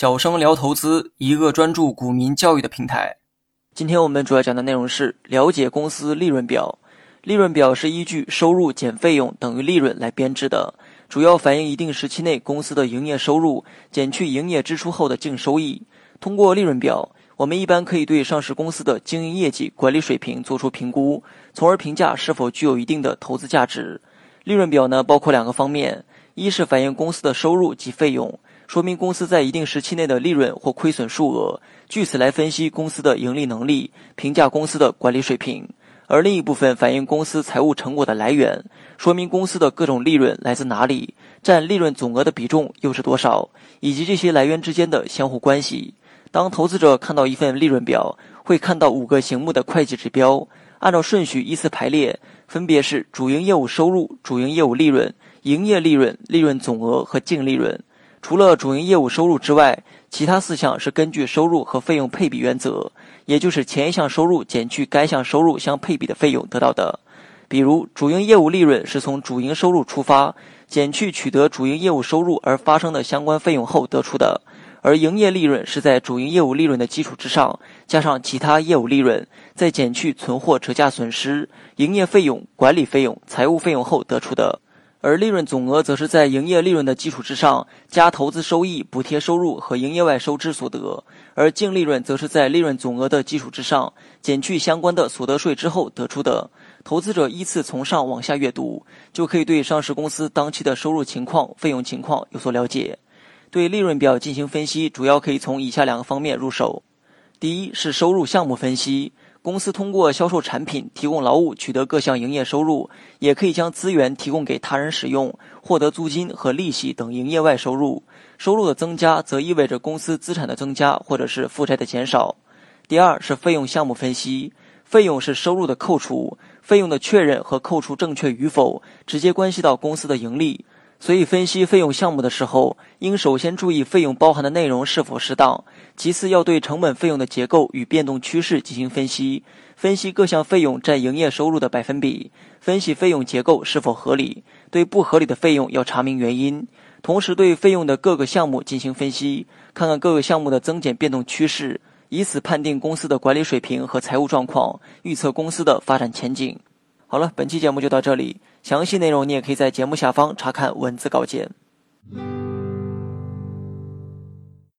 小生聊投资，一个专注股民教育的平台。今天我们主要讲的内容是了解公司利润表。利润表是依据收入减费用等于利润来编制的，主要反映一定时期内公司的营业收入减去营业支出后的净收益。通过利润表，我们一般可以对上市公司的经营业绩、管理水平做出评估，从而评价是否具有一定的投资价值。利润表呢，包括两个方面，一是反映公司的收入及费用。说明公司在一定时期内的利润或亏损数额，据此来分析公司的盈利能力，评价公司的管理水平；而另一部分反映公司财务成果的来源，说明公司的各种利润来自哪里，占利润总额的比重又是多少，以及这些来源之间的相互关系。当投资者看到一份利润表，会看到五个醒目的会计指标，按照顺序依次排列，分别是主营业务收入、主营业务利润、营业利润、利润总额和净利润。除了主营业务收入之外，其他四项是根据收入和费用配比原则，也就是前一项收入减去该项收入相配比的费用得到的。比如，主营业务利润是从主营收入出发，减去取得主营业务收入而发生的相关费用后得出的；而营业利润是在主营业务利润的基础之上，加上其他业务利润，再减去存货折价损失、营业费用、管理费用、财务费用后得出的。而利润总额则是在营业利润的基础之上，加投资收益、补贴收入和营业外收支所得；而净利润则是在利润总额的基础之上，减去相关的所得税之后得出的。投资者依次从上往下阅读，就可以对上市公司当期的收入情况、费用情况有所了解。对利润表进行分析，主要可以从以下两个方面入手：第一是收入项目分析。公司通过销售产品、提供劳务取得各项营业收入，也可以将资源提供给他人使用，获得租金和利息等营业外收入。收入的增加则意味着公司资产的增加，或者是负债的减少。第二是费用项目分析，费用是收入的扣除，费用的确认和扣除正确与否，直接关系到公司的盈利。所以，分析费用项目的时候，应首先注意费用包含的内容是否适当；其次，要对成本费用的结构与变动趋势进行分析，分析各项费用占营业收入的百分比，分析费用结构是否合理。对不合理的费用要查明原因，同时对费用的各个项目进行分析，看看各个项目的增减变动趋势，以此判定公司的管理水平和财务状况，预测公司的发展前景。好了，本期节目就到这里。详细内容你也可以在节目下方查看文字稿件。